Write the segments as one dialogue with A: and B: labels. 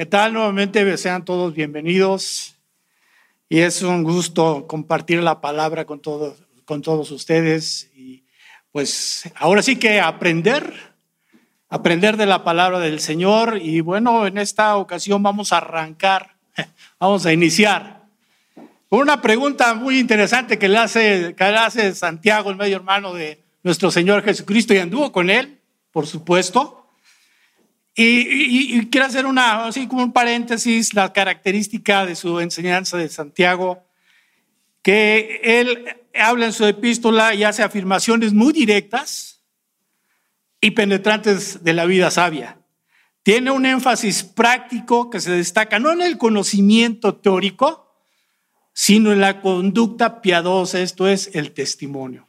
A: ¿Qué tal? Nuevamente sean todos bienvenidos y es un gusto compartir la palabra con todos, con todos ustedes y pues ahora sí que aprender, aprender de la palabra del Señor y bueno, en esta ocasión vamos a arrancar, vamos a iniciar con una pregunta muy interesante que le hace, que le hace Santiago, el medio hermano de nuestro Señor Jesucristo y anduvo con él, por supuesto. Y, quiero hacer una, así como un paréntesis, la característica de su enseñanza de Santiago, que él habla en su epístola y hace afirmaciones muy directas y penetrantes de la vida sabia. Tiene un énfasis práctico que se destaca no en el conocimiento teórico, sino en la conducta piadosa, esto es el testimonio.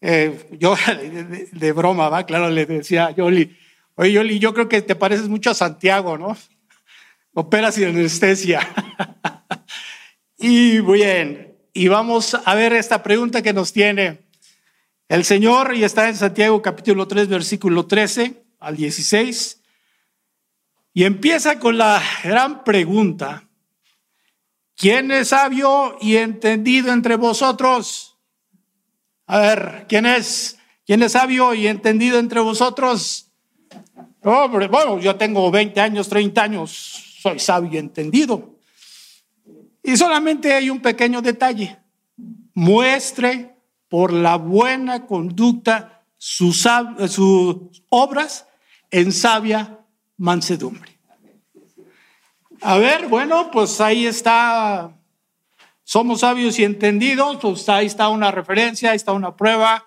A: Eh, yo de, broma, ¿va? Claro, le decía a Yoli, Oye, Yoli, yo creo que te pareces mucho a Santiago, ¿no? Operas y anestesia. y bien, y vamos a ver esta pregunta que nos tiene el Señor, y está en Santiago capítulo 3, versículo 13 al 16, y empieza con la gran pregunta, ¿quién es sabio y entendido entre vosotros? A ver, ¿quién es? ¿Quién es sabio y entendido entre vosotros? Hombre, bueno, yo tengo 20 años, 30 años, soy sabio y entendido. Y solamente hay un pequeño detalle. Muestre por la buena conducta sus, sus obras en sabia mansedumbre. A ver, bueno, pues ahí está. Somos sabios y entendidos, pues ahí está una referencia, ahí está una prueba.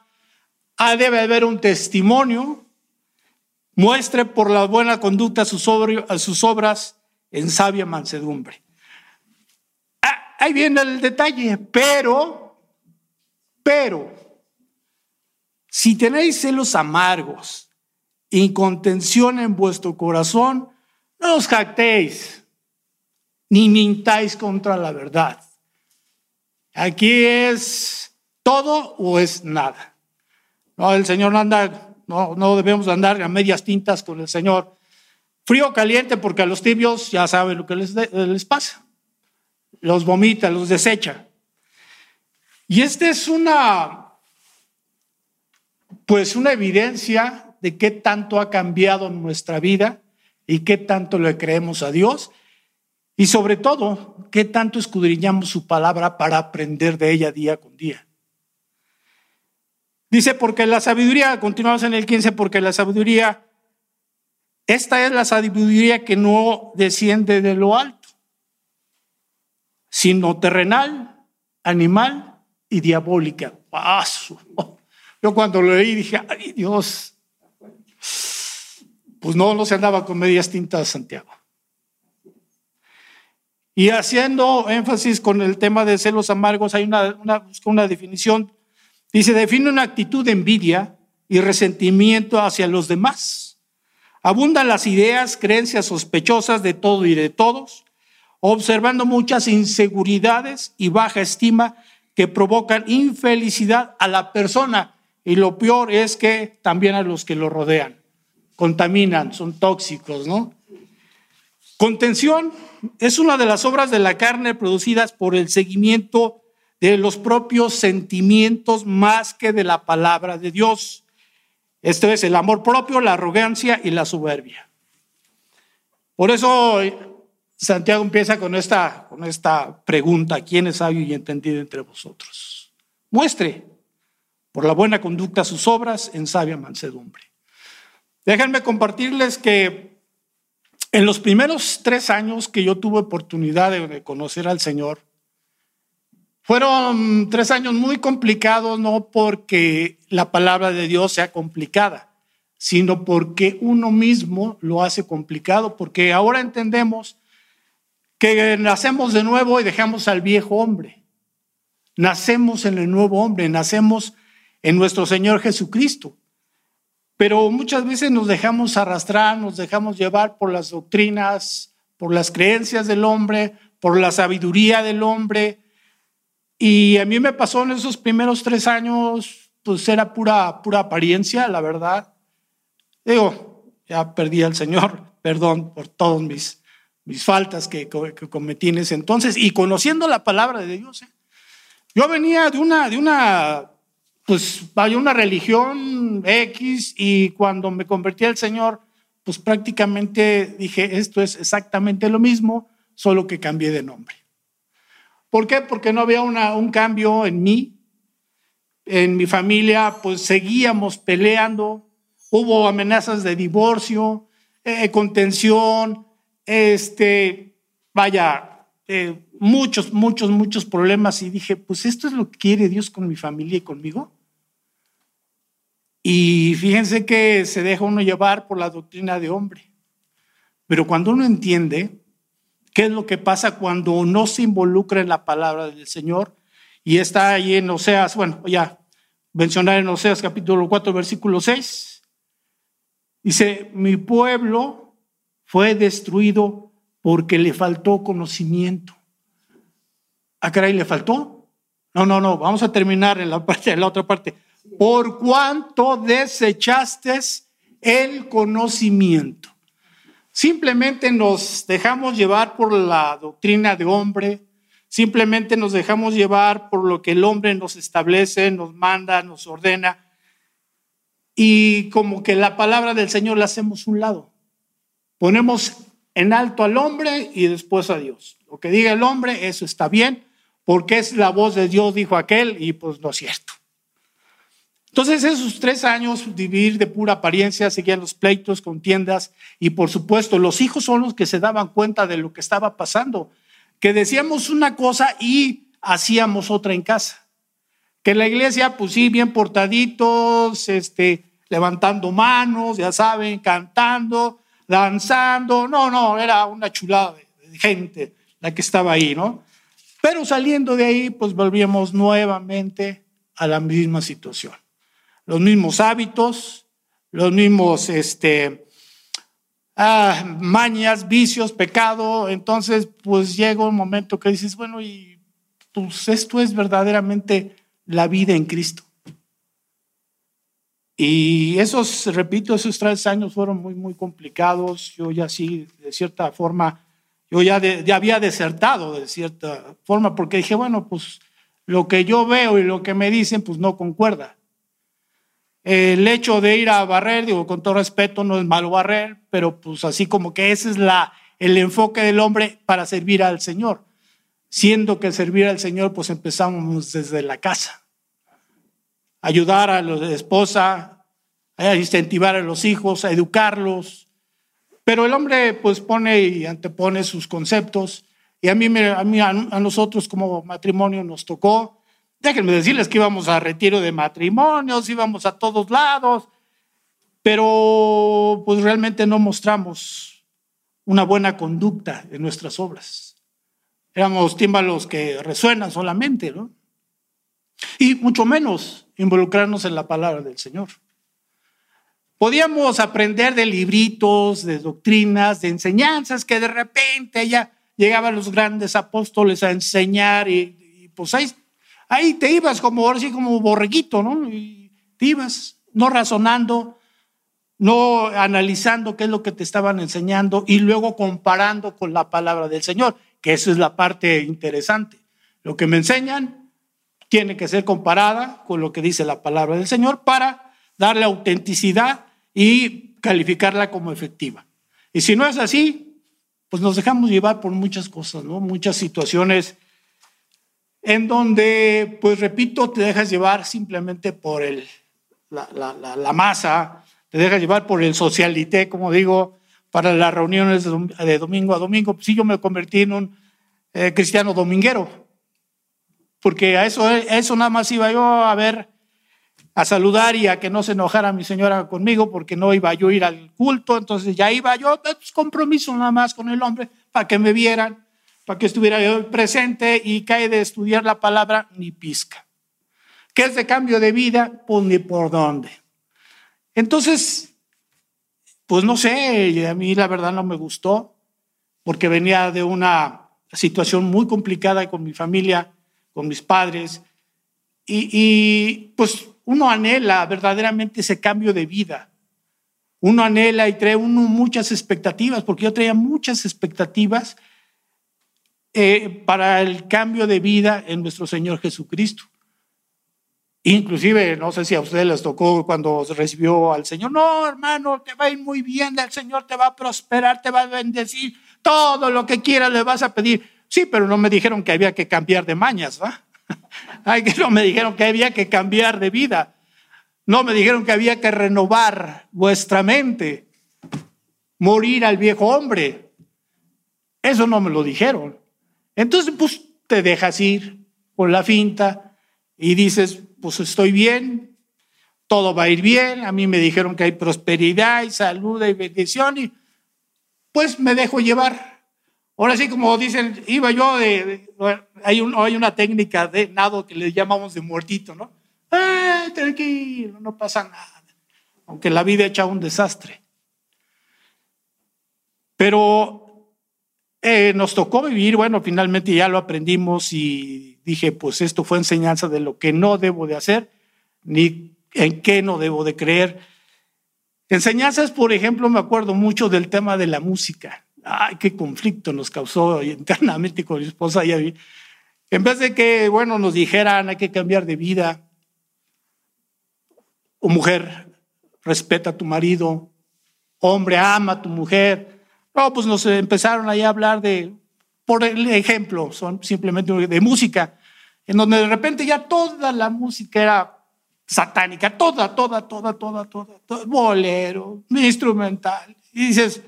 A: Ah, debe haber un testimonio muestre por la buena conducta sus, obras en sabia mansedumbre. Ah, ahí viene el detalle, pero, pero, si tenéis celos amargos, incontención en vuestro corazón, no os jactéis, ni mintáis contra la verdad. Aquí es todo o es nada. No, el Señor no anda no, no debemos andar a medias tintas con el Señor. Frío o caliente, porque a los tibios ya saben lo que les, les pasa. Los vomita, los desecha. Y esta es una, pues una evidencia de qué tanto ha cambiado nuestra vida y qué tanto le creemos a Dios y sobre todo qué tanto escudriñamos su palabra para aprender de ella día con día. Dice, porque la sabiduría, continuamos en el 15, porque la sabiduría, esta es la sabiduría que no desciende de lo alto, sino terrenal, animal y diabólica. Paso. Yo cuando lo leí dije, ay Dios, pues no, no se andaba con medias tintas Santiago. Y haciendo énfasis con el tema de celos amargos, hay una, una, una definición Dice, define una actitud de envidia y resentimiento hacia los demás. Abundan las ideas, creencias sospechosas de todo y de todos, observando muchas inseguridades y baja estima que provocan infelicidad a la persona. Y lo peor es que también a los que lo rodean. Contaminan, son tóxicos, ¿no? Contención es una de las obras de la carne producidas por el seguimiento de los propios sentimientos más que de la palabra de Dios. Esto es el amor propio, la arrogancia y la soberbia. Por eso Santiago empieza con esta, con esta pregunta, ¿quién es sabio y entendido entre vosotros? Muestre por la buena conducta sus obras en sabia mansedumbre. Déjenme compartirles que en los primeros tres años que yo tuve oportunidad de conocer al Señor, fueron tres años muy complicados, no porque la palabra de Dios sea complicada, sino porque uno mismo lo hace complicado, porque ahora entendemos que nacemos de nuevo y dejamos al viejo hombre. Nacemos en el nuevo hombre, nacemos en nuestro Señor Jesucristo. Pero muchas veces nos dejamos arrastrar, nos dejamos llevar por las doctrinas, por las creencias del hombre, por la sabiduría del hombre, y a mí me pasó en esos primeros tres años, pues era pura, pura apariencia, la verdad. Digo, ya perdí al Señor, perdón por todos mis mis faltas que, cometí en ese entonces y conociendo la palabra de Dios. ¿eh? Yo venía de una, de una, pues vaya, una religión X y cuando me convertí al Señor, pues prácticamente dije, esto es exactamente lo mismo, solo que cambié de nombre. ¿Por qué? Porque no había un cambio en mí, en mi familia, pues seguíamos peleando, hubo amenazas de divorcio, eh, contención, este, vaya, eh, muchos, muchos, muchos problemas y dije, pues esto es lo que quiere Dios con mi familia y conmigo. Y fíjense que se deja uno llevar por la doctrina de hombre. Pero cuando uno entiende qué es lo que pasa cuando no se involucra en la palabra del Señor, y está ahí en Oseas, bueno, ya mencionar en Oseas capítulo 4, versículo 6, dice, mi pueblo fue destruido porque le faltó conocimiento. ¿A ah, caray le faltó? No, no, no, vamos a terminar en la, parte, en la otra parte. Por cuanto desechaste el conocimiento. Simplemente nos dejamos llevar por la doctrina de hombre, simplemente nos dejamos llevar por lo que el hombre nos establece, nos manda, nos ordena, y como que la palabra del Señor la hacemos un lado. Ponemos en alto al hombre y después a Dios. Lo que diga el hombre, eso está bien, porque es la voz de Dios, dijo aquel, y pues no es cierto. Entonces esos tres años vivir de pura apariencia, seguían los pleitos, contiendas, y por supuesto los hijos son los que se daban cuenta de lo que estaba pasando, que decíamos una cosa y hacíamos otra en casa. Que la iglesia, pues sí, bien portaditos, este, levantando manos, ya saben, cantando, danzando. No, no, era una chulada de gente la que estaba ahí, ¿no? Pero saliendo de ahí, pues volvíamos nuevamente a la misma situación. Los mismos hábitos, los mismos este, ah, mañas, vicios, pecado. Entonces, pues llega un momento que dices, bueno, y pues esto es verdaderamente la vida en Cristo. Y esos, repito, esos tres años fueron muy, muy complicados. Yo ya sí, de cierta forma, yo ya, ya había desertado de cierta forma, porque dije, bueno, pues lo que yo veo y lo que me dicen, pues no concuerda. El hecho de ir a barrer, digo, con todo respeto, no es malo barrer, pero pues así como que ese es la, el enfoque del hombre para servir al Señor. Siendo que servir al Señor, pues empezamos desde la casa ayudar a la esposa, a incentivar a los hijos, a educarlos. Pero el hombre pues pone y antepone sus conceptos. Y a mí, a, mí, a nosotros como matrimonio nos tocó. Déjenme decirles que íbamos a retiro de matrimonios, íbamos a todos lados, pero pues realmente no mostramos una buena conducta en nuestras obras. Éramos tímbalos que resuenan solamente, ¿no? Y mucho menos involucrarnos en la palabra del Señor. Podíamos aprender de libritos, de doctrinas, de enseñanzas que de repente ya llegaban los grandes apóstoles a enseñar y, pues ahí, ahí, te ibas como así como borreguito, ¿no? Y te ibas no razonando, no analizando qué es lo que te estaban enseñando y luego comparando con la palabra del Señor, que eso es la parte interesante. Lo que me enseñan tiene que ser comparada con lo que dice la palabra del Señor para darle autenticidad y calificarla como efectiva. Y si no es así, pues nos dejamos llevar por muchas cosas, ¿no? Muchas situaciones en donde, pues repito, te dejas llevar simplemente por el, la, masa, te dejas llevar por el socialité, como digo, para las reuniones de domingo a domingo. Si yo me convertí en un eh, cristiano dominguero, porque a eso, eso nada más iba yo a ver, a saludar y a que no se enojara mi señora conmigo, porque no iba yo a ir al culto, entonces ya iba yo, pues, compromiso nada más con el hombre, para que me vieran, para que estuviera yo presente y cae de estudiar la palabra ni pizca. ¿Qué es de cambio de vida? Pues ni por dónde. Entonces, pues no sé, a mí la verdad no me gustó, porque venía de una situación muy complicada con mi familia con mis padres. Y, pues uno anhela verdaderamente ese cambio de vida. uno anhela y trae uno muchas expectativas, porque yo traía muchas expectativas eh, para el cambio de vida en nuestro Señor Jesucristo. Inclusive, no sé si a ustedes les tocó cuando recibió al Señor, no, hermano, te va a ir muy bien, el Señor te va a prosperar, te va a bendecir, todo lo que quieras le vas a pedir. Sí, pero no me dijeron que había que cambiar de mañas, ¿va? Ay, que no me dijeron que había que cambiar de vida. No me dijeron que había que renovar vuestra mente, morir al viejo hombre. Eso no me lo dijeron. Entonces, pues te dejas ir con la finta y dices, pues estoy bien, todo va a ir bien, a mí me dijeron que hay prosperidad y salud y bendición y pues me dejo llevar. Ahora sí, como dicen, iba yo de, hay, hay una técnica de nado que le llamamos de muertito, ¿no? ¡Ay, tranquilo, no pasa nada! Aunque la vida echa un desastre. Pero eh, nos tocó vivir, bueno, finalmente ya lo aprendimos y dije, pues esto fue enseñanza de lo que no debo de hacer, ni en qué no debo de creer. Enseñanzas, por ejemplo, me acuerdo mucho del tema de la música. Ay, qué conflicto nos causó internamente con mi esposa. En vez de que, bueno, nos dijeran hay que cambiar de vida, o mujer, respeta a tu marido, hombre, ama a tu mujer. No, pues nos empezaron ahí a hablar de, por el ejemplo, son simplemente de música, en donde de repente ya toda la música era satánica, toda, toda, toda, toda, toda, toda bolero, instrumental. Y dices,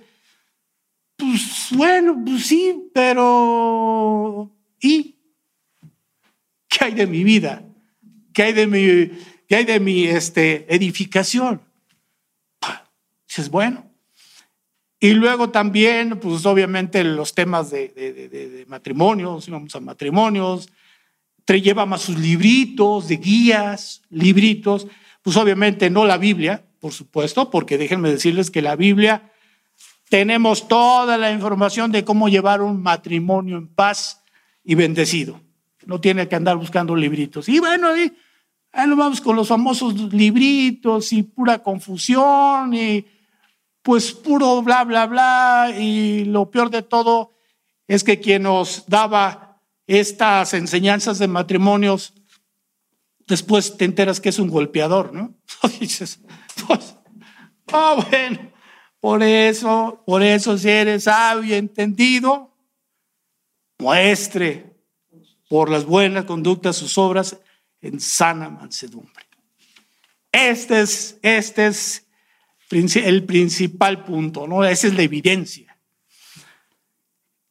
A: pues bueno, pues sí, pero ¿y qué hay de mi vida? ¿Qué hay de mi, qué hay de mi este, edificación? Dices, bueno. Y luego también, pues obviamente los temas de, de, de, de matrimonios, íbamos a matrimonios, lleva más sus libritos de guías, libritos, pues obviamente no la Biblia, por supuesto, porque déjenme decirles que la Biblia tenemos toda la información de cómo llevar un matrimonio en paz y bendecido. No tiene que andar buscando libritos. Y bueno, ahí, ahí nos vamos con los famosos libritos y pura confusión y pues puro bla, bla, bla. Y lo peor de todo es que quien nos daba estas enseñanzas de matrimonios, después te enteras que es un golpeador, ¿no? dices, pues, oh, bueno, por eso, por eso si eres sabio y entendido, muestre por las buenas conductas sus obras en sana mansedumbre. Este es, este es el principal punto, ¿no? Esa es la evidencia.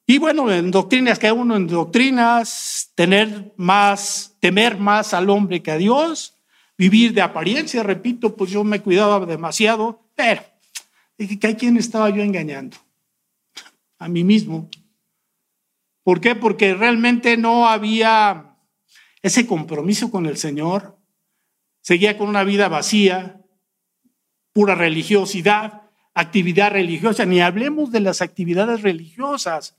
A: Y bueno, en doctrinas, que uno en doctrinas, tener más, temer más al hombre que a Dios, vivir de apariencia, repito, pues yo me cuidaba demasiado, pero que a quién estaba yo engañando? A mí mismo. ¿Por qué? Porque realmente no había ese compromiso con el Señor. Seguía con una vida vacía, pura religiosidad, actividad religiosa, ni hablemos de las actividades religiosas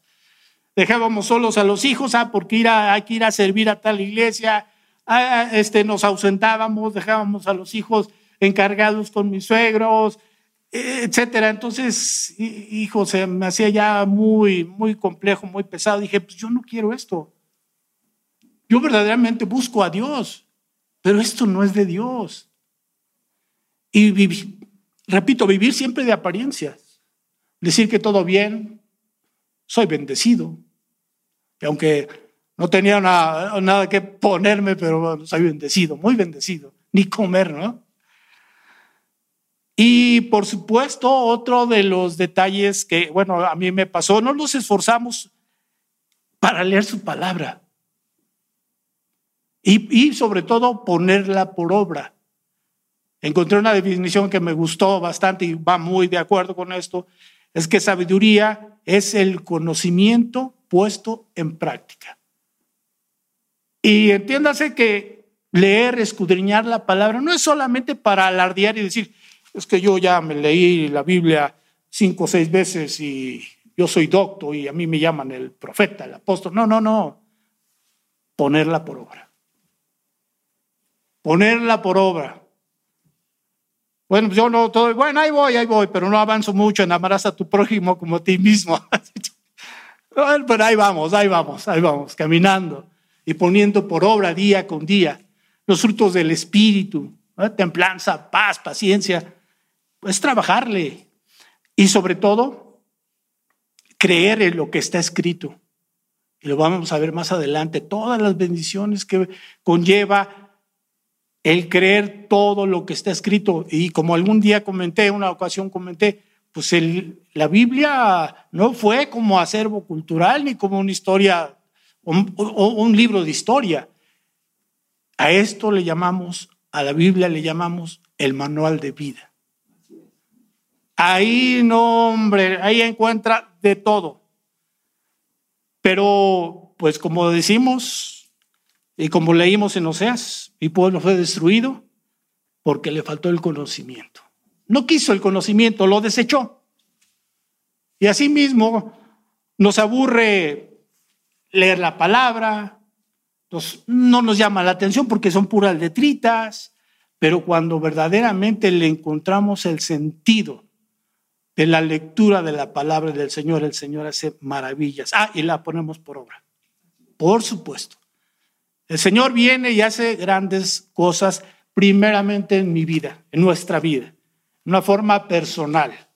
A: dejábamos solos a los hijos, ah, porque ir hay que ir a servir a tal iglesia, ah, este, nos ausentábamos, dejábamos a los hijos encargados con mis suegros, etcétera. Entonces, hijo, se me hacía ya muy, muy complejo, muy pesado. Dije, pues yo no quiero esto. Yo verdaderamente busco a Dios, pero esto no es de Dios. Y repito, vivir siempre de apariencias. Decir que todo bien, soy bendecido. Y aunque no tenía nada, que ponerme, pero soy bendecido, muy bendecido. Ni comer, ¿no? Y por supuesto, otro de los detalles que, bueno, a mí me pasó, no nos esforzamos para leer su palabra. Y, y, sobre todo ponerla por obra. Encontré una definición que me gustó bastante y va muy de acuerdo con esto. Es que sabiduría es el conocimiento puesto en práctica. Y entiéndase que leer, escudriñar la palabra no es solamente para alardear y decir, es que yo ya me leí la Biblia cinco o seis veces y yo soy doctor y a mí me llaman el profeta, el apóstol. No, no, no. Ponerla por obra. Ponerla por obra. Bueno, yo no, todo, bueno, ahí voy, ahí voy, pero no avanzo mucho en amarás a tu prójimo como a ti mismo. pero ahí vamos, ahí vamos, ahí vamos, caminando y poniendo por obra día con día los frutos del Espíritu, templanza, paz, paciencia, pues trabajarle y sobre todo creer en lo que está escrito. Y lo vamos a ver más adelante, todas las bendiciones que conlleva el creer todo lo que está escrito. Y como algún día comenté, una ocasión comenté, pues la Biblia no fue como acervo cultural ni como una historia o un libro de historia. A esto le llamamos, a la Biblia le llamamos el manual de vida. Ahí no, hombre, ahí encuentra de todo. Pero, pues como decimos y como leímos en Oseas, mi pueblo fue destruido porque le faltó el conocimiento. No quiso el conocimiento, lo desechó. Y asimismo nos aburre leer la palabra, no nos llama la atención porque son puras letritas, pero cuando verdaderamente le encontramos el sentido de la lectura de la palabra del Señor, el Señor hace maravillas. Ah, y la ponemos por obra. Por supuesto. El Señor viene y hace grandes cosas primeramente en mi vida, en nuestra vida, de una forma personal.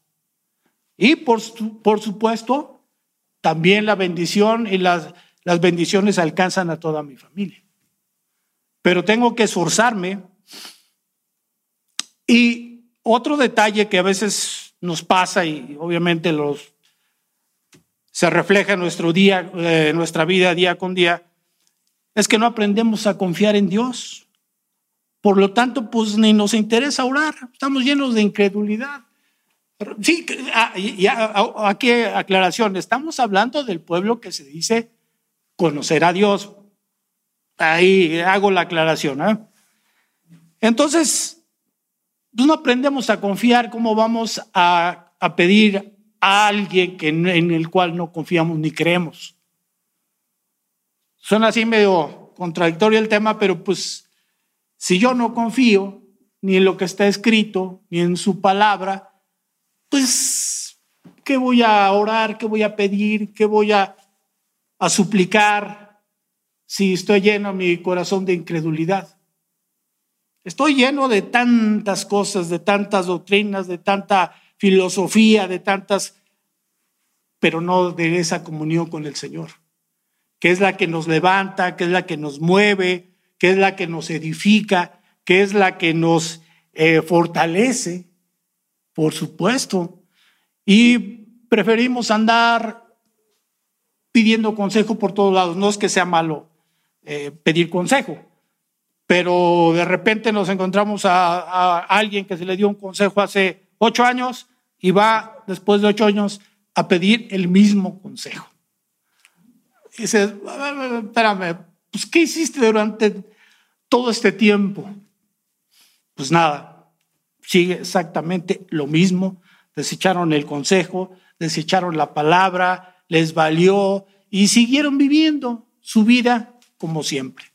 A: Y por, por supuesto, también la bendición y las las bendiciones alcanzan a toda mi familia. Pero tengo que esforzarme. Y otro detalle que a veces nos pasa y obviamente los se refleja en nuestro día, eh, nuestra vida día con día, es que no aprendemos a confiar en Dios. Por lo tanto, pues ni nos interesa orar. Estamos llenos de incredulidad. Sí, ah, ah, aquí aclaración, estamos hablando del pueblo que se dice conocer a Dios. Ahí hago la aclaración. ¿eh? Entonces, pues no aprendemos a confiar, ¿cómo vamos a, pedir a alguien que, en el cual no confiamos ni creemos? Suena así medio contradictorio el tema, pero pues si yo no confío ni en lo que está escrito, ni en su palabra, pues, ¿qué voy a orar? ¿Qué voy a pedir? ¿Qué voy a a suplicar si estoy lleno mi corazón de incredulidad. Estoy lleno de tantas cosas, de tantas doctrinas, de tanta filosofía, de tantas, pero no de esa comunión con el Señor, que es la que nos levanta, que es la que nos mueve, que es la que nos edifica, que es la que nos eh, fortalece, por supuesto. Y preferimos andar pidiendo consejo por todos lados. No es que sea malo eh, pedir consejo, pero de repente nos encontramos a, alguien que se le dio un consejo hace ocho años y va después de ocho años a pedir el mismo consejo. Y dice, espérame, pues ¿qué hiciste durante todo este tiempo? Pues nada, sigue exactamente lo mismo. Desecharon el consejo, desecharon la palabra, les valió y siguieron viviendo su vida como siempre.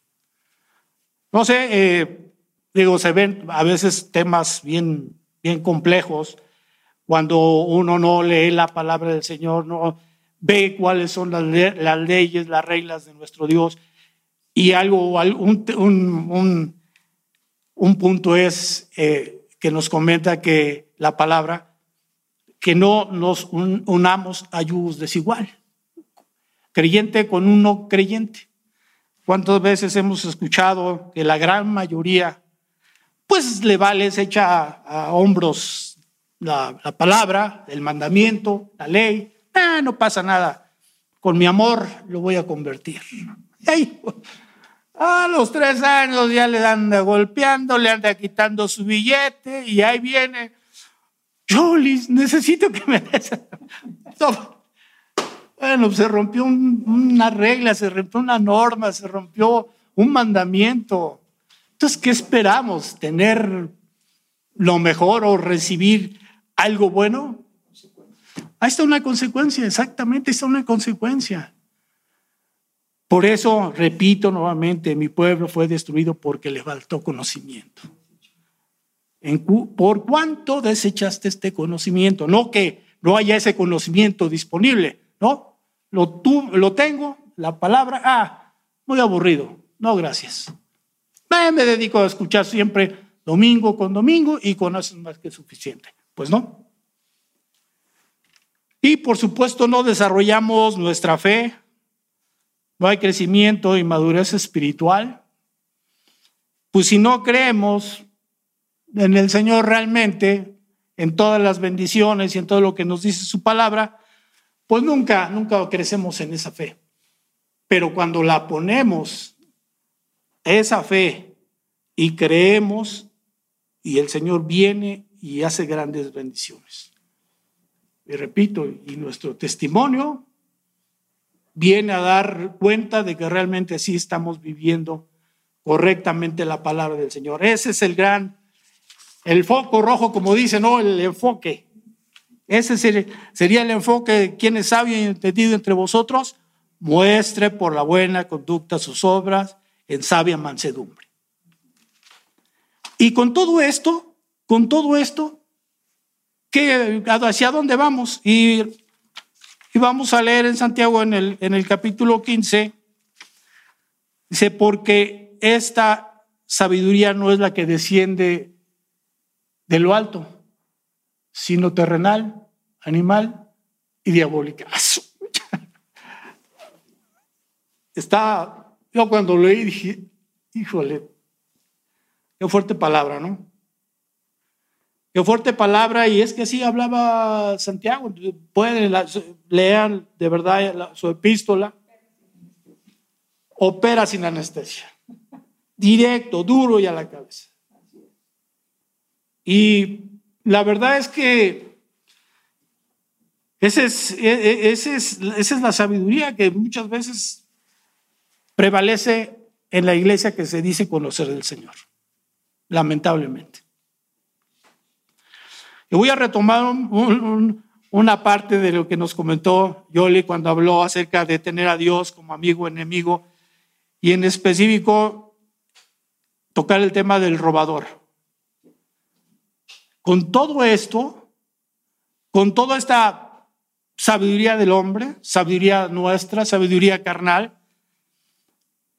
A: No sé, eh, digo, se ven a veces temas bien, bien complejos cuando uno no lee la palabra del Señor, no ve cuáles son las, leyes, las reglas de nuestro Dios. Y algo, un, un, un punto es eh, que nos comenta que la palabra que no nos unamos a yugos desigual. Creyente con un no creyente. ¿Cuántas veces hemos escuchado que la gran mayoría, pues le vale, se echa a, hombros la, palabra, el mandamiento, la ley? Ah, no pasa nada. Con mi amor lo voy a convertir. a los tres años ya le anda golpeando, le anda quitando su billete y ahí viene Jolis, necesito que me des. Bueno, se rompió una regla, se rompió una norma, se rompió un mandamiento. Entonces, ¿qué esperamos? ¿Tener lo mejor o recibir algo bueno? Ahí está una consecuencia, exactamente, está una consecuencia. Por eso, repito nuevamente, mi pueblo fue destruido porque le faltó conocimiento. ¿Por cuánto desechaste este conocimiento? No que no haya ese conocimiento disponible, ¿no? Lo, tú, lo tengo, la palabra, ah, muy aburrido, no gracias. Me dedico a escuchar siempre domingo con domingo y con eso es más que suficiente. Pues no. Y por supuesto no desarrollamos nuestra fe, no hay crecimiento y madurez espiritual. Pues si no creemos en el Señor realmente, en todas las bendiciones y en todo lo que nos dice su palabra, pues nunca, nunca crecemos en esa fe. Pero cuando la ponemos, esa fe, y creemos, y el Señor viene y hace grandes bendiciones. Y repito, y nuestro testimonio viene a dar cuenta de que realmente sí estamos viviendo correctamente la palabra del Señor. Ese es el gran, el foco rojo, como dice, ¿no? El enfoque. Ese sería el enfoque. ¿Quién es sabio y entendido entre vosotros? Muestre por la buena conducta sus obras en sabia mansedumbre. Y con todo esto, con todo esto, ¿qué, ¿hacia dónde vamos? Y, vamos a leer en Santiago en el, en el capítulo 15, dice, porque esta sabiduría no es la que desciende de lo alto, sino terrenal, animal y diabólica. Está, yo cuando leí dije, híjole, Qué fuerte palabra, ¿no? Qué fuerte palabra, y es que así hablaba Santiago. Pueden leer de verdad su epístola. Opera sin anestesia. Directo, duro y a la cabeza. Y la verdad es que ese es, e, e, ese es, esa es la sabiduría que muchas veces prevalece en la iglesia que se dice conocer del Señor lamentablemente. Y voy a retomar una parte de lo que nos comentó Yoli cuando habló acerca de tener a Dios como amigo, enemigo, y en específico tocar el tema del robador. Con todo esto, con toda esta sabiduría del hombre, sabiduría nuestra, sabiduría carnal,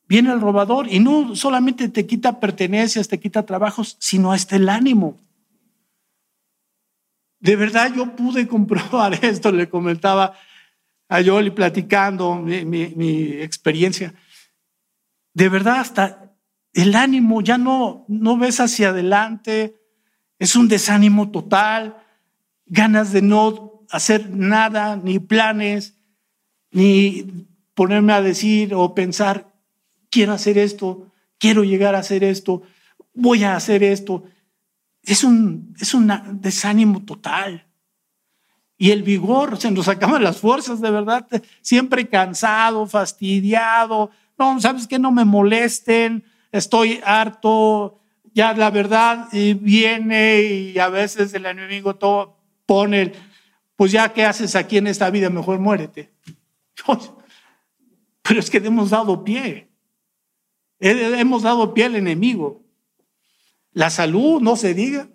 A: viene el robador y no solamente te quita pertenencias, te quita trabajos, sino hasta el ánimo. De verdad yo pude comprobar esto, le comentaba a Yoli platicando mi, experiencia. De verdad hasta el ánimo ya no, no ves hacia adelante, es un desánimo total, ganas de no hacer nada, ni planes, ni ponerme a decir o pensar quiero hacer esto, quiero llegar a hacer esto, voy a hacer esto. Es un, es desánimo total. Y el vigor, se nos acaban las fuerzas, de verdad, siempre cansado, fastidiado. No, sabes que no me molesten, estoy harto. Ya la verdad viene y a veces el enemigo todo pone, pues ya qué haces aquí en esta vida, mejor muérete. Pero es que hemos dado pie. Hemos dado pie al enemigo. La salud, no se diga.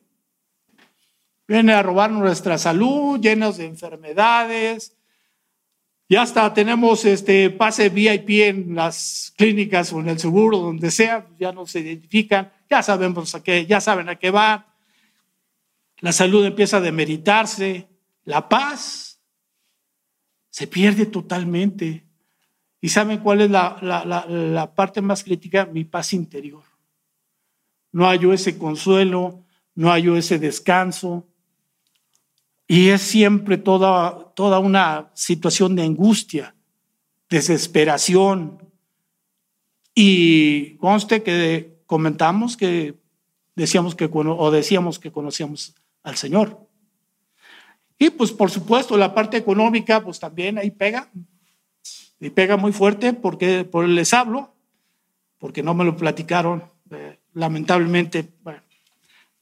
A: Viene a robar nuestra salud, llenos de enfermedades. Ya hasta tenemos este pase VIP en las clínicas o en el seguro, donde sea, ya no se identifican, ya sabemos a qué, ya saben a qué va. La salud empieza a demeritarse, la paz se pierde totalmente. ¿Y saben cuál es la, parte más crítica? Mi paz interior. No hallo ese consuelo, no hallo ese descanso. Y es siempre toda, toda una situación de angustia, desesperación. Y conste que comentamos que decíamos que o decíamos que conocíamos al Señor. Y pues por supuesto la parte económica pues también ahí pega, y pega muy fuerte porque por les hablo, porque no me lo platicaron. Eh, lamentablemente,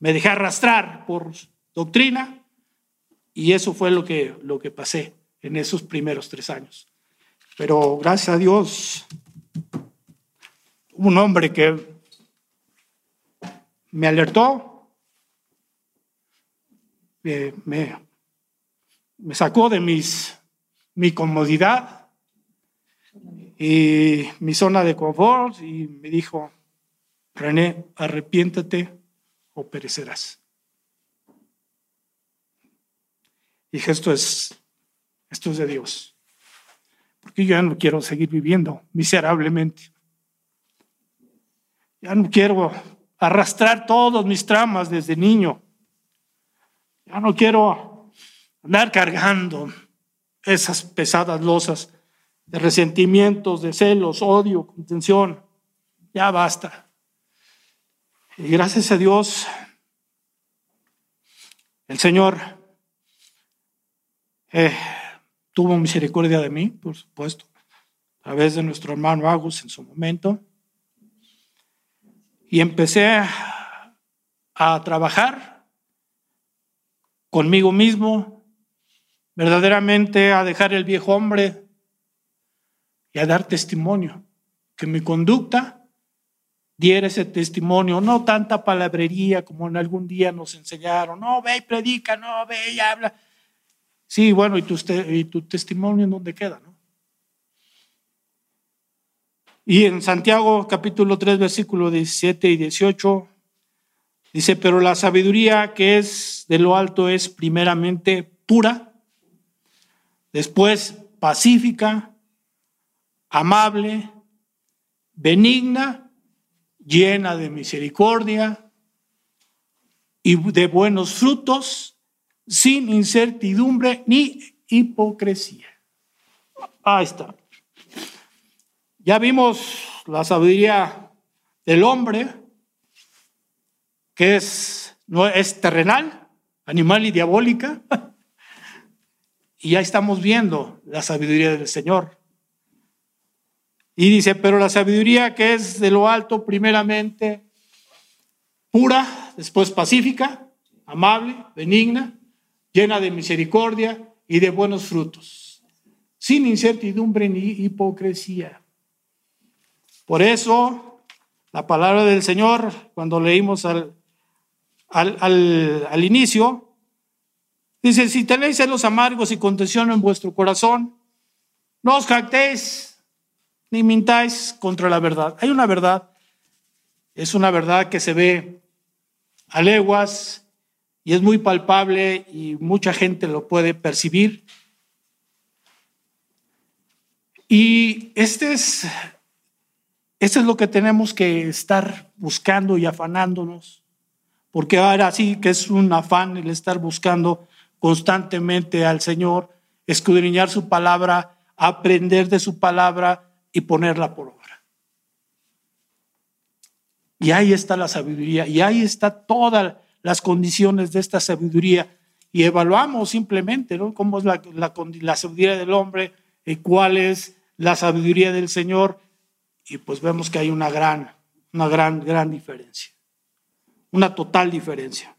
A: me dejé arrastrar por doctrina y eso fue lo que, lo que pasé en esos primeros tres años. Pero gracias a Dios, un hombre que me alertó me, me, sacó de mis, mi comodidad y mi zona de confort y me dijo, René, arrepiéntate o perecerás. Dije, esto es, esto es de Dios. Porque yo ya no quiero seguir viviendo miserablemente. Ya no quiero arrastrar todos mis tramas desde niño. Ya no quiero andar cargando esas pesadas losas de resentimientos, de celos, odio, contención. Ya basta. Gracias a Dios, el Señor eh, tuvo misericordia de mí, por supuesto, a través de nuestro hermano Agus en su momento. Y empecé a trabajar conmigo mismo, verdaderamente a dejar el viejo hombre y a dar testimonio, que mi conducta diera ese testimonio, no tanta palabrería como en algún día nos enseñaron, no, ve y predica, no, ve y habla. Sí, bueno, ¿y tu, y tu testimonio en dónde queda? No? Y en Santiago capítulo 3, versículo 17 y 18, dice, pero la sabiduría que es de lo alto es primeramente pura, después pacífica, amable, benigna, llena de misericordia y de buenos frutos, sin incertidumbre ni hipocresía. Ahí está. Ya vimos la sabiduría del hombre, que es, no, es terrenal, animal y diabólica. Y ya estamos viendo la sabiduría del Señor. Y dice, pero la sabiduría que es de lo alto, primeramente pura, después pacífica, amable, benigna, llena de misericordia y de buenos frutos, sin incertidumbre ni hipocresía. Por eso, la palabra del Señor, cuando leímos al, al, al, inicio, dice, si tenéis celos amargos y contención en vuestro corazón, no os jactéis ni mintáis contra la verdad. Hay una verdad, es una verdad que se ve a leguas y es muy palpable y mucha gente lo puede percibir. Y este es eso es lo que tenemos que estar buscando y afanándonos, porque ahora sí que es un afán el estar buscando constantemente al Señor, escudriñar su palabra, aprender de su palabra y ponerla por obra. Y ahí está la sabiduría, y ahí está todas las condiciones de esta sabiduría. Y evaluamos simplemente ¿no? cómo es la, la sabiduría del hombre y cuál es la sabiduría del Señor y pues vemos que hay una gran, una gran, gran diferencia, una total diferencia.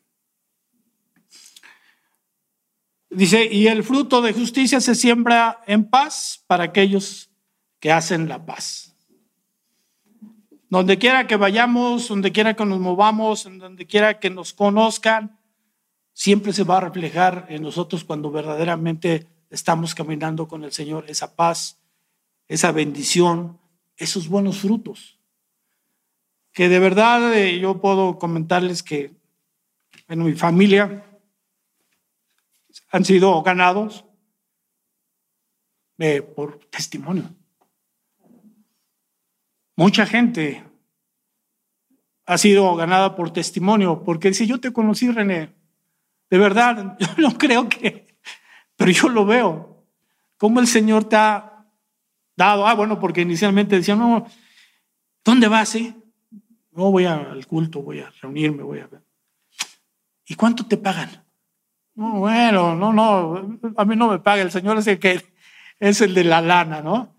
A: Dice, y el fruto de justicia se siembra en paz para aquellos que hacen la paz. Donde quiera que vayamos, donde quiera que nos movamos, donde quiera que nos conozcan, siempre se va a reflejar en nosotros cuando verdaderamente estamos caminando con el Señor esa paz, esa bendición, esos buenos frutos. Que de verdad eh, yo puedo comentarles que en mi familia han sido ganados eh, por testimonio. Mucha gente ha sido ganada por testimonio, porque si yo te conocí, René, de verdad, yo no creo que, pero yo lo veo, cómo el Señor te ha dado. Ah, bueno, porque inicialmente decían, no, ¿dónde vas? Eh? No voy al culto, voy a reunirme, voy a ver. ¿Y cuánto te pagan? No, bueno, no, no, a mí no me paga, el Señor es que es el de la lana, ¿no?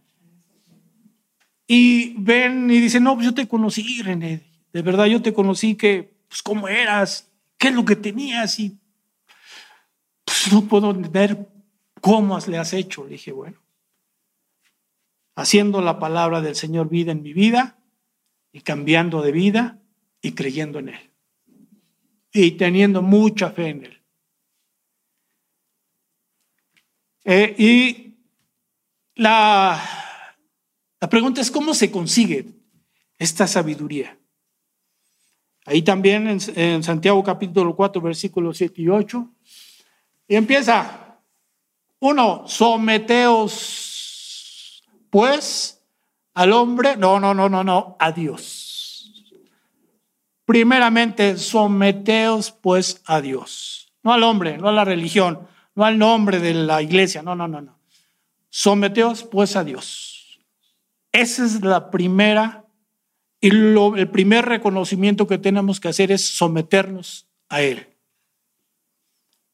A: Y ven y dicen, no, pues yo te conocí, René, de verdad yo te conocí que, pues cómo eras, qué es lo que tenías y pues no puedo ver cómo le has hecho. Le dije, bueno, haciendo la palabra del Señor vida en mi vida y cambiando de vida y creyendo en Él. Y teniendo mucha fe en Él. Eh, y la, la pregunta es, ¿cómo se consigue esta sabiduría? Ahí también en, Santiago capítulo 4, versículos 7 y 8. Y empieza, uno, someteos pues al hombre, no, no, no, no, no, a Dios. Primeramente, someteos pues a Dios, no al hombre, no a la religión, no al nombre de la iglesia, no, no, no, no. Someteos pues a Dios. Esa es la primera y el primer reconocimiento que tenemos que hacer es someternos a Él.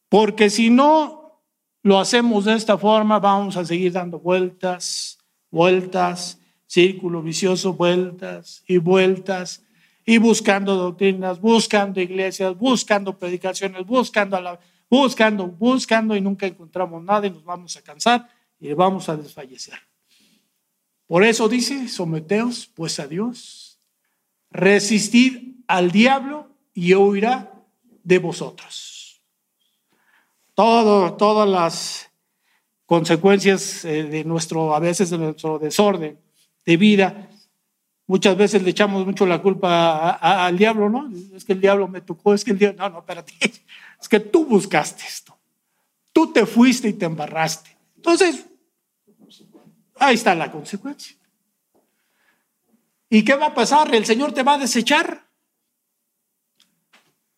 A: Porque si no lo hacemos de esta forma, vamos a seguir dando vueltas, vueltas, círculo vicioso, vueltas y vueltas, y buscando doctrinas, buscando iglesias, buscando predicaciones, buscando, a la, buscando, buscando, y nunca encontramos nada y nos vamos a cansar y vamos a desfallecer. Por eso dice, someteos pues a Dios, resistid al diablo y huirá de vosotros. Todas las consecuencias eh, de nuestro, a veces de nuestro desorden de vida, muchas veces le echamos mucho la culpa al diablo, ¿no? Es que el diablo me tocó, es que el diablo, no, no, espérate, es que tú buscaste esto, tú te fuiste y te embarraste. Entonces, ahí está la consecuencia. ¿Y qué va a pasar? ¿El Señor te va a desechar?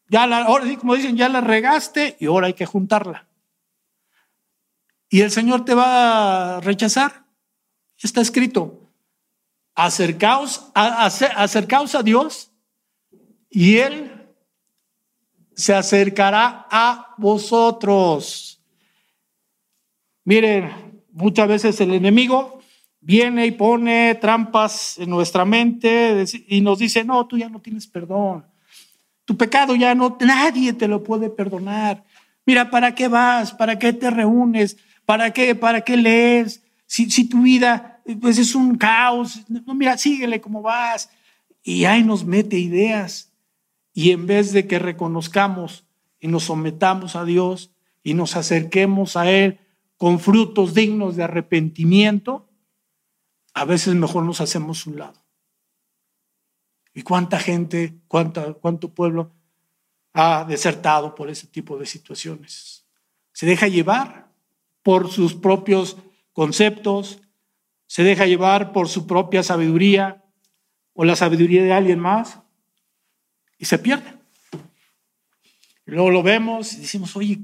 A: Ya la, como dicen, ya la regaste y ahora hay que juntarla. ¿Y el Señor te va a rechazar? Está escrito, acercaos a, acercaos a Dios y Él se acercará a vosotros. Miren, muchas veces el enemigo viene y pone trampas en nuestra mente y nos dice, no, tú ya no tienes perdón. Tu pecado ya no, nadie te lo puede perdonar. Mira, ¿para qué vas? ¿Para qué te reúnes? ¿Para qué, para qué lees? Si, si tu vida pues es un caos, no, mira, síguele como vas. Y ahí nos mete ideas. Y en vez de que reconozcamos y nos sometamos a Dios y nos acerquemos a Él con frutos dignos de arrepentimiento, a veces mejor nos hacemos un lado. ¿Y cuánta gente, cuánta, cuánto pueblo ha desertado por ese tipo de situaciones? Se deja llevar por sus propios conceptos, se deja llevar por su propia sabiduría o la sabiduría de alguien más y se pierde. Y luego lo vemos y decimos, oye,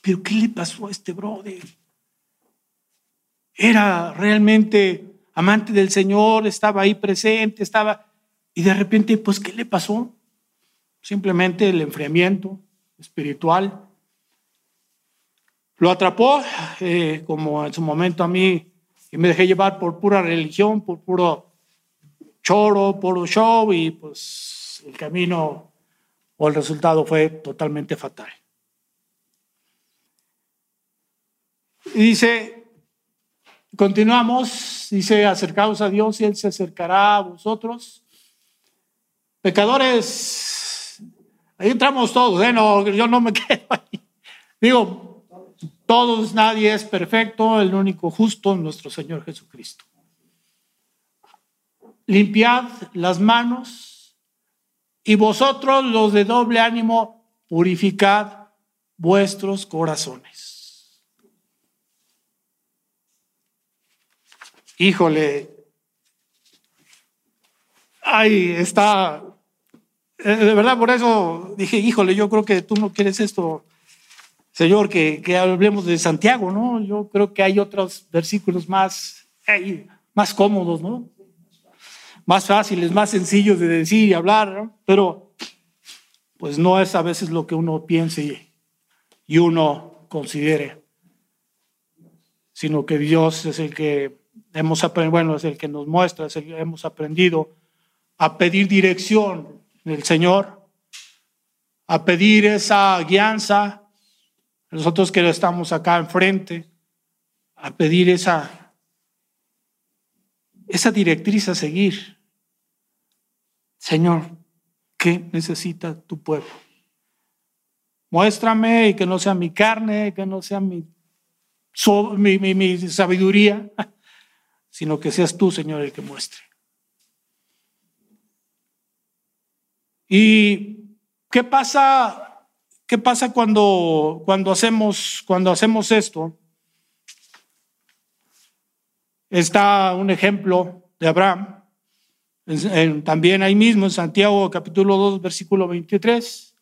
A: ¿pero qué le pasó a este brother? Era realmente amante del Señor, estaba ahí presente, estaba... Y de repente, pues, ¿qué le pasó? Simplemente el enfriamiento espiritual. Lo atrapó, eh, como en su momento a mí, y me dejé llevar por pura religión, por puro choro, puro show, y pues el camino o el resultado fue totalmente fatal. Y dice, Continuamos, dice, acercaos a Dios y Él se acercará a vosotros. Pecadores, ahí entramos todos, ¿eh? no, yo no me quedo ahí. Digo, todos, nadie es perfecto, el único justo, nuestro Señor Jesucristo. Limpiad las manos y vosotros los de doble ánimo, purificad vuestros corazones. Híjole, ahí está. Eh, de verdad, por eso dije, híjole, yo creo que tú no quieres esto, Señor, que, hablemos de Santiago, ¿no? Yo creo que hay otros versículos más, más cómodos, ¿no? Más fáciles, más sencillos de decir y hablar, ¿no? Pero pues no es a veces lo que uno piense y uno considere, sino que Dios es el que hemos aprendido, bueno, es el que nos muestra, hemos aprendido a pedir dirección del Señor, a pedir esa guianza, nosotros que estamos acá enfrente, a pedir esa, esa directriz a seguir. Señor, ¿qué necesita tu pueblo? Muéstrame y que no sea mi carne, que no sea mi, mi sabiduría, sino que seas tú, Señor, el que muestre. ¿Y qué pasa? ¿Qué pasa cuando, cuando, hacemos, cuando hacemos esto? Está un ejemplo de Abraham, también ahí mismo en Santiago capítulo 2, versículo 23.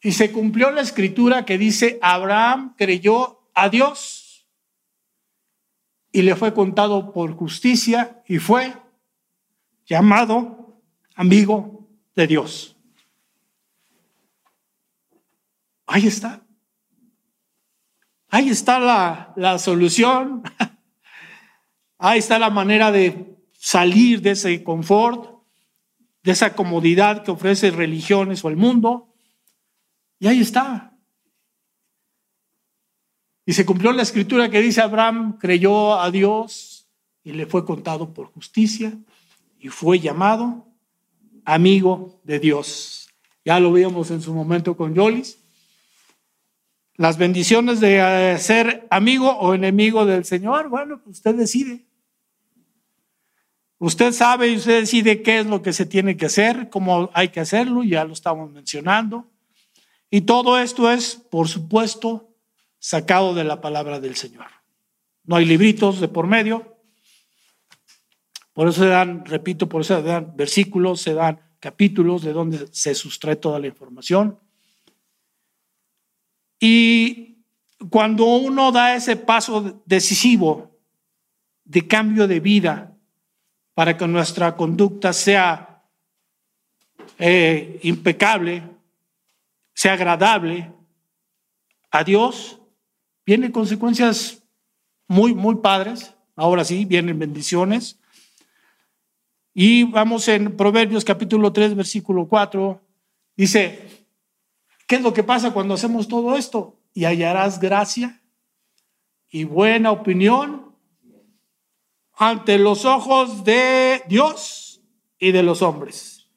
A: Y se cumplió la escritura que dice, Abraham creyó a Dios y le fue contado por justicia y fue llamado amigo de Dios. Ahí está. Ahí está la, la solución. Ahí está la manera de salir de ese confort, de esa comodidad que ofrece religiones o el mundo. Y ahí está. Y se cumplió la escritura que dice Abraham creyó a Dios y le fue contado por justicia y fue llamado amigo de Dios. Ya lo vimos en su momento con Yolis. Las bendiciones de eh, ser amigo o enemigo del Señor, bueno, pues usted decide. Usted sabe y usted decide qué es lo que se tiene que hacer, cómo hay que hacerlo, ya lo estamos mencionando. Y todo esto es, por supuesto, sacado de la palabra del Señor. No hay libritos de por medio, por eso se dan, repito, por eso se dan versículos, se dan capítulos de donde se sustrae toda la información. Y cuando uno da ese paso decisivo de cambio de vida para que nuestra conducta sea eh, impecable, sea agradable a Dios, vienen consecuencias muy, muy padres. Ahora sí, vienen bendiciones. Y vamos en Proverbios capítulo 3, versículo 4. Dice, ¿qué es lo que pasa cuando hacemos todo esto? Y hallarás gracia y buena opinión ante los ojos de Dios y de los hombres.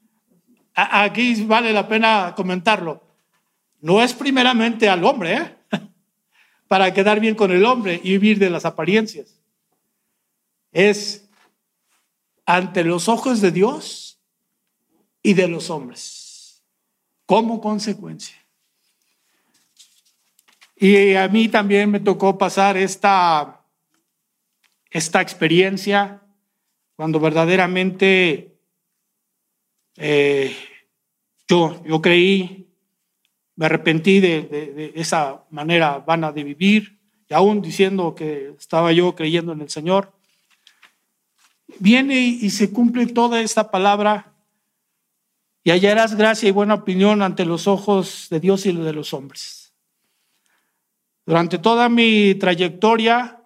A: Aquí vale la pena comentarlo. No es primeramente al hombre, ¿eh? Para quedar bien con el hombre y vivir de las apariencias. Es ante los ojos de Dios y de los hombres, como consecuencia. Y a mí también me tocó pasar esta, esta experiencia cuando verdaderamente eh, yo, yo creí, me arrepentí de, de, esa manera vana de vivir, y aún diciendo que estaba yo creyendo en el Señor viene y se cumple toda esta palabra y hallarás gracia y buena opinión ante los ojos de Dios y de los hombres. Durante toda mi trayectoria,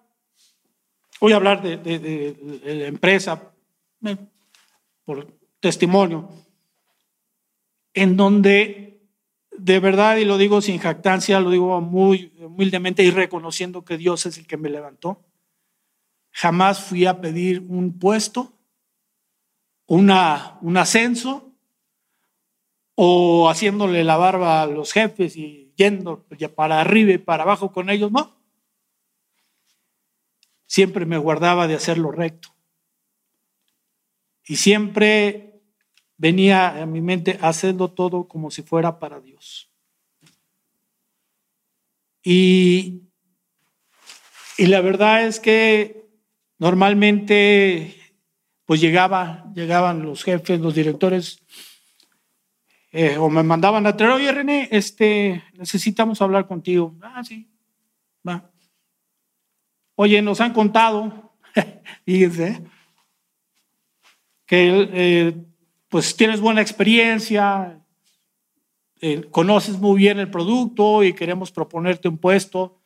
A: voy a hablar de, la empresa eh, por testimonio, en donde de verdad, y lo digo sin jactancia, lo digo muy humildemente y reconociendo que Dios es el que me levantó, Jamás fui a pedir un puesto, una, un ascenso o haciéndole la barba a los jefes y yendo para arriba y para abajo con ellos, no. Siempre me guardaba de hacer lo recto. Y siempre venía a mi mente hacerlo todo como si fuera para Dios. Y, y la verdad es que Normalmente, pues llegaba, llegaban los jefes, los directores, eh, o me mandaban a traer, oye René, este, necesitamos hablar contigo. Ah, sí, va. Oye, nos han contado, fíjense, que eh, pues tienes buena experiencia, eh, conoces muy bien el producto y queremos proponerte un puesto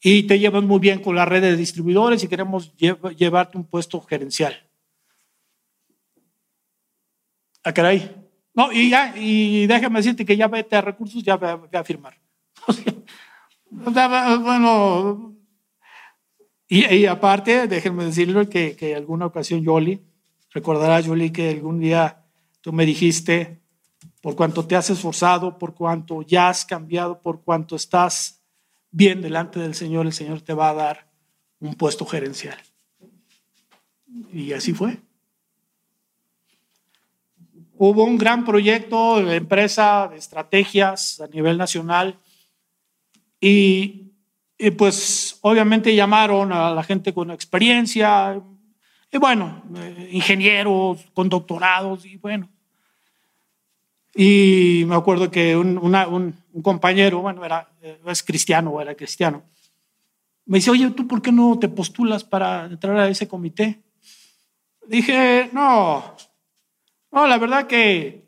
A: y te llevan muy bien con la red de distribuidores y queremos llevarte un puesto gerencial. Ah, caray. No, y ya, y déjame decirte que ya vete a recursos, ya voy a, firmar. bueno, y, aparte, déjenme decirle que, que alguna ocasión, Yoli, recordará, Yoli, que algún día tú me dijiste, por cuanto te has esforzado, por cuanto ya has cambiado, por cuanto estás bien delante del Señor, el Señor te va a dar un puesto gerencial. Y así fue. Hubo un gran proyecto de empresa de estrategias a nivel nacional y, pues obviamente llamaron a la gente con experiencia, y bueno, eh, ingenieros con doctorados y bueno. Y me acuerdo que un, un, compañero, bueno, era, es cristiano era cristiano, me dice, oye, ¿tú por qué no te postulas para entrar a ese comité? Dije, no, no, la verdad que,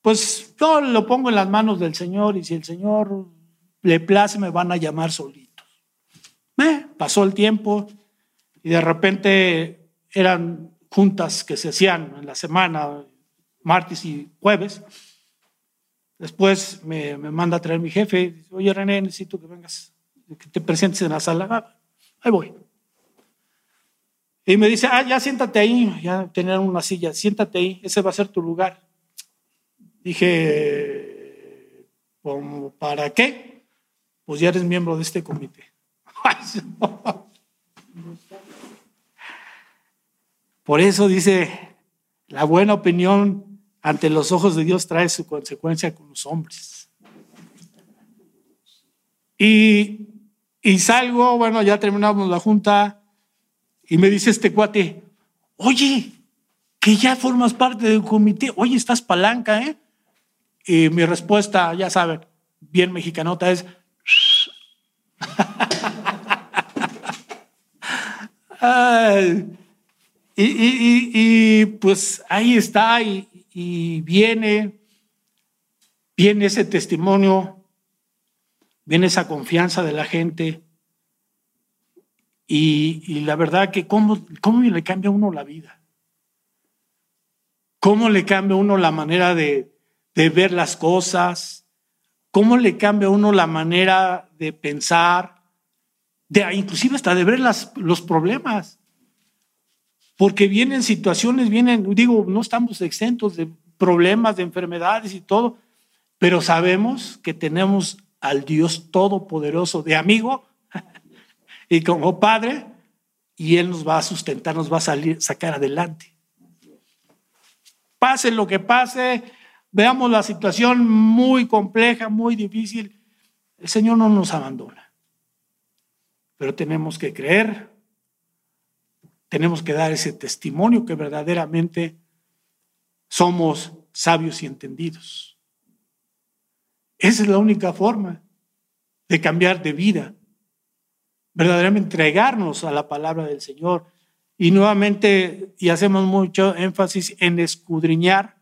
A: pues yo lo pongo en las manos del Señor y si el Señor le place me van a llamar solitos. Me pasó el tiempo y de repente eran juntas que se hacían en la semana, martes y jueves. Después me, manda a traer mi jefe, oye René, necesito que vengas, que te presentes en la sala. Ah, ahí voy. Y me dice, ah, ya siéntate ahí, ya tener una silla, siéntate ahí, ese va a ser tu lugar. Dije, ¿para qué? Pues ya eres miembro de este comité. Por eso dice, la buena opinión ante los ojos de Dios trae su consecuencia con los hombres. Y, y salgo, bueno, ya terminamos la junta y me dice este cuate, oye, que ya formas parte del comité, oye, estás palanca, ¿eh? Y mi respuesta, ya saben, bien mexicanota es... y, pues ahí está y, y viene, viene ese testimonio, viene esa confianza de la gente y, la verdad que cómo, cómo le cambia a uno la vida. Cómo le cambia a uno la manera de, ver las cosas. Cómo le cambia a uno la manera de pensar. De, inclusive hasta de ver las, los problemas. Porque vienen situaciones, vienen, digo, no estamos exentos de problemas, de enfermedades y todo, pero sabemos que tenemos al Dios Todopoderoso de amigo y como Padre, y Él nos va a sustentar, nos va a salir, sacar adelante. Pase lo que pase, veamos la situación muy compleja, muy difícil, el Señor no nos abandona. Pero tenemos que creer, tenemos que dar ese testimonio que verdaderamente somos sabios y entendidos. Esa es la única forma de cambiar de vida verdaderamente entregarnos a la palabra del Señor. Y nuevamente, y hacemos mucho énfasis en escudriñar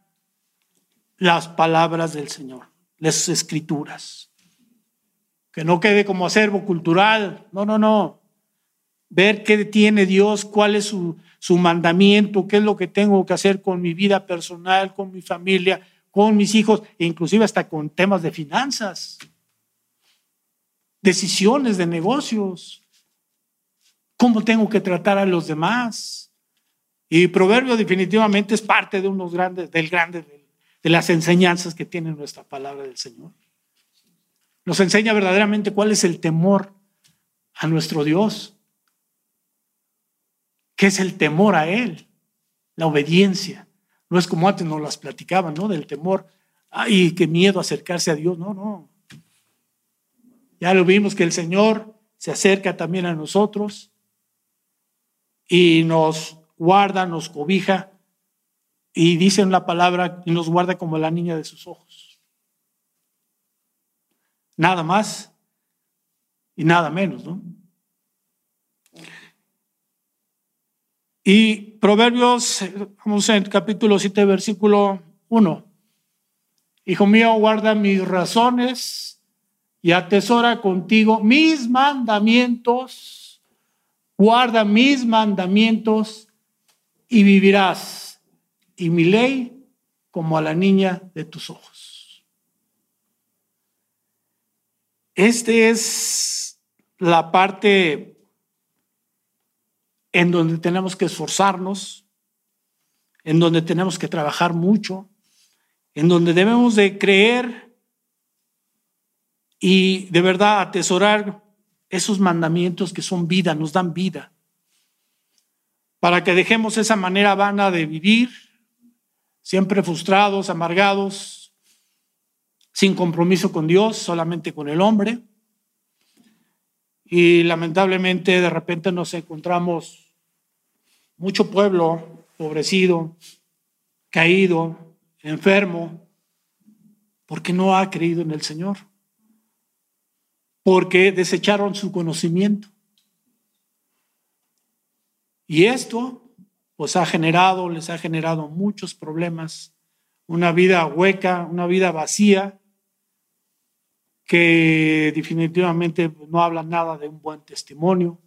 A: las palabras del Señor, las escrituras. Que no quede como acervo cultural, no, no, no. Ver qué tiene Dios, cuál es su, su mandamiento, qué es lo que tengo que hacer con mi vida personal, con mi familia, con mis hijos, e inclusive hasta con temas de finanzas decisiones de negocios, cómo tengo que tratar a los demás. Y Proverbio definitivamente es parte de unos grandes, del grande, de las enseñanzas que tiene nuestra palabra del Señor. Nos enseña verdaderamente cuál es el temor a nuestro Dios. ¿Qué es el temor a Él? La obediencia. No es como antes nos las platicaban, ¿no? Del temor. Ay, qué miedo acercarse a Dios. No, no. Ya lo vimos que el Señor se acerca también a nosotros y nos guarda, nos cobija y dice en la palabra y nos guarda como la niña de sus ojos. Nada más y nada menos, ¿no? Y Proverbios, vamos en capítulo 7, versículo 1. Hijo mío, guarda mis razones y atesora contigo mis mandamientos, guarda mis mandamientos y vivirás, y mi ley como a la niña de tus ojos. Este es la parte en donde tenemos que esforzarnos, en donde tenemos que trabajar mucho, en donde debemos de creer y de verdad atesorar esos mandamientos que son vida, nos dan vida, para que dejemos esa manera vana de vivir, siempre frustrados, amargados, sin compromiso con Dios, solamente con el hombre. Y lamentablemente de repente nos encontramos mucho pueblo pobrecido, caído, enfermo, porque no ha creído en el Señor porque desecharon su conocimiento. Y esto pues ha generado, les ha generado muchos problemas, una vida hueca, una vida vacía, que definitivamente no habla nada de un buen testimonio,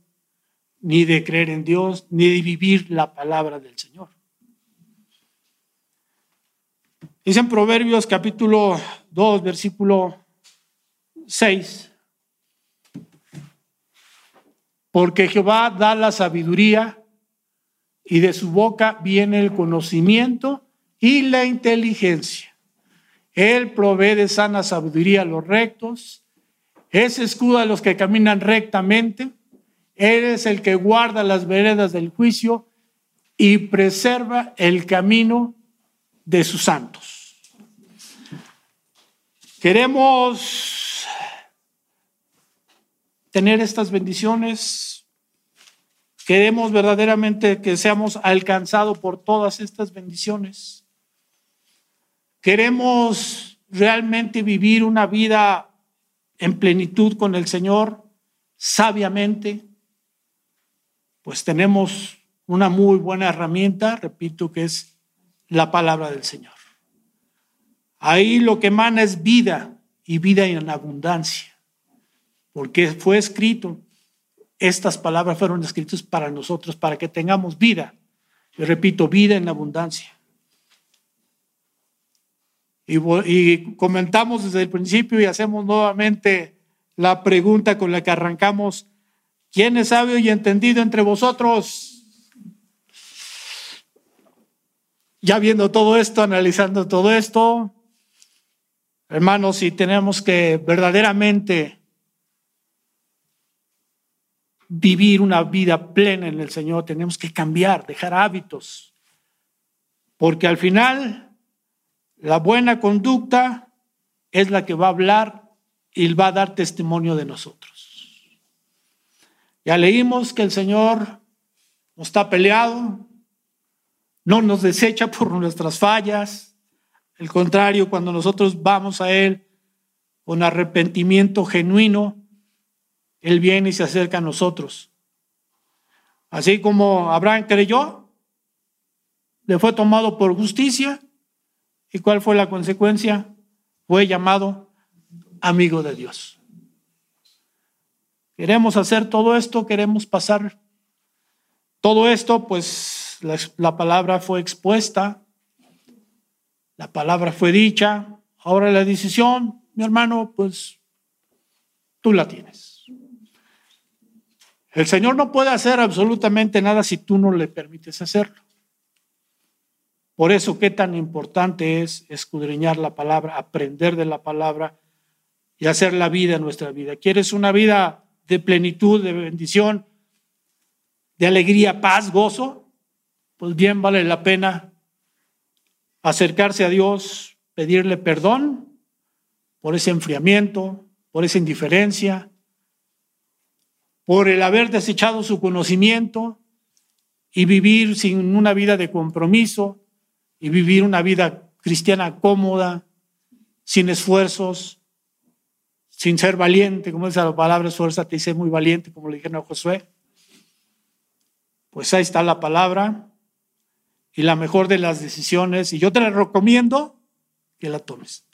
A: ni de creer en Dios, ni de vivir la palabra del Señor. Dice en Proverbios capítulo 2, versículo 6, porque Jehová da la sabiduría y de su boca viene el conocimiento y la inteligencia. Él provee de sana sabiduría a los rectos, es escudo a los que caminan rectamente, Él es el que guarda las veredas del juicio y preserva el camino de sus santos. Queremos tener estas bendiciones. Queremos verdaderamente que seamos alcanzados por todas estas bendiciones. Queremos realmente vivir una vida en plenitud con el Señor, sabiamente. Pues tenemos una muy buena herramienta, repito, que es la palabra del Señor. Ahí lo que emana es vida y vida en abundancia porque fue escrito, estas palabras fueron escritas para nosotros, para que tengamos vida. Yo repito, vida en abundancia. Y, comentamos desde el principio y hacemos nuevamente la pregunta con la que arrancamos, ¿quién es sabio y entendido entre vosotros? Ya viendo todo esto, analizando todo esto, hermanos, si tenemos que verdaderamente vivir una vida plena en el Señor, tenemos que cambiar, dejar hábitos, porque al final la buena conducta es la que va a hablar y va a dar testimonio de nosotros. Ya leímos que el Señor no está peleado, no nos desecha por nuestras fallas, al contrario, cuando nosotros vamos a Él con arrepentimiento genuino, él viene y se acerca a nosotros. Así como Abraham creyó, le fue tomado por justicia. ¿Y cuál fue la consecuencia? Fue llamado amigo de Dios. Queremos hacer todo esto, queremos pasar todo esto, pues la, la palabra fue expuesta, la palabra fue dicha. Ahora la decisión, mi hermano, pues tú la tienes. El Señor no puede hacer absolutamente nada si tú no le permites hacerlo. Por eso, qué tan importante es escudriñar la palabra, aprender de la palabra y hacer la vida nuestra vida. ¿Quieres una vida de plenitud, de bendición, de alegría, paz, gozo? Pues bien vale la pena acercarse a Dios, pedirle perdón por ese enfriamiento, por esa indiferencia, por el haber desechado su conocimiento y vivir sin una vida de compromiso y vivir una vida cristiana cómoda, sin esfuerzos, sin ser valiente, como dice la palabra, esfuerza te dice muy valiente, como le dijeron a Josué. Pues ahí está la palabra y la mejor de las decisiones, y yo te la recomiendo que la tomes.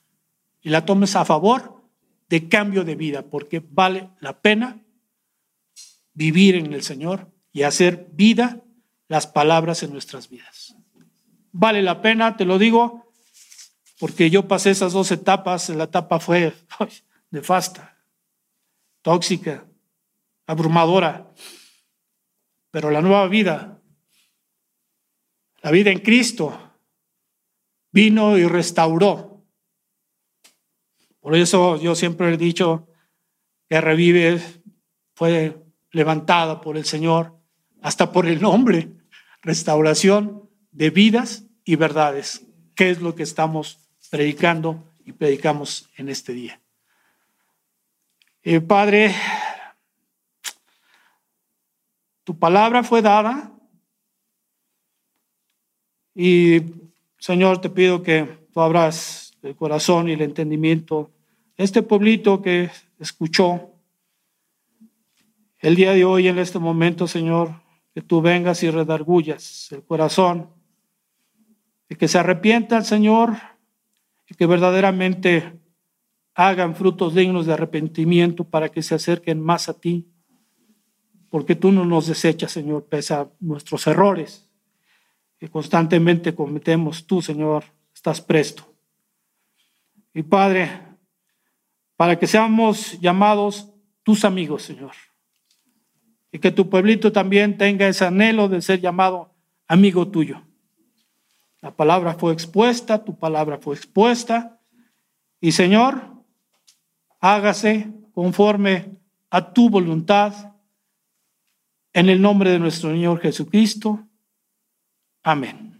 A: Y la tomes a favor de cambio de vida, porque vale la pena vivir en el Señor y hacer vida las palabras en nuestras vidas. Vale la pena, te lo digo, porque yo pasé esas dos etapas. La etapa fue nefasta, tóxica, abrumadora, pero la nueva vida, la vida en Cristo, vino y restauró. Por eso yo siempre he dicho, que revive fue levantada por el Señor, hasta por el nombre, restauración de vidas y verdades, que es lo que estamos predicando y predicamos en este día. Eh, Padre, tu palabra fue dada y Señor, te pido que tú abras el corazón y el entendimiento este pueblito que escuchó el día de hoy, en este momento, Señor, que tú vengas y redargullas el corazón y que se arrepientan, Señor, y que verdaderamente hagan frutos dignos de arrepentimiento para que se acerquen más a ti, porque tú no nos desechas, Señor, pese a nuestros errores que constantemente cometemos. Tú, Señor, estás presto. Y Padre, para que seamos llamados tus amigos, Señor, y que tu pueblito también tenga ese anhelo de ser llamado amigo tuyo. La palabra fue expuesta, tu palabra fue expuesta, y Señor, hágase conforme a tu voluntad, en el nombre de nuestro Señor Jesucristo. Amén.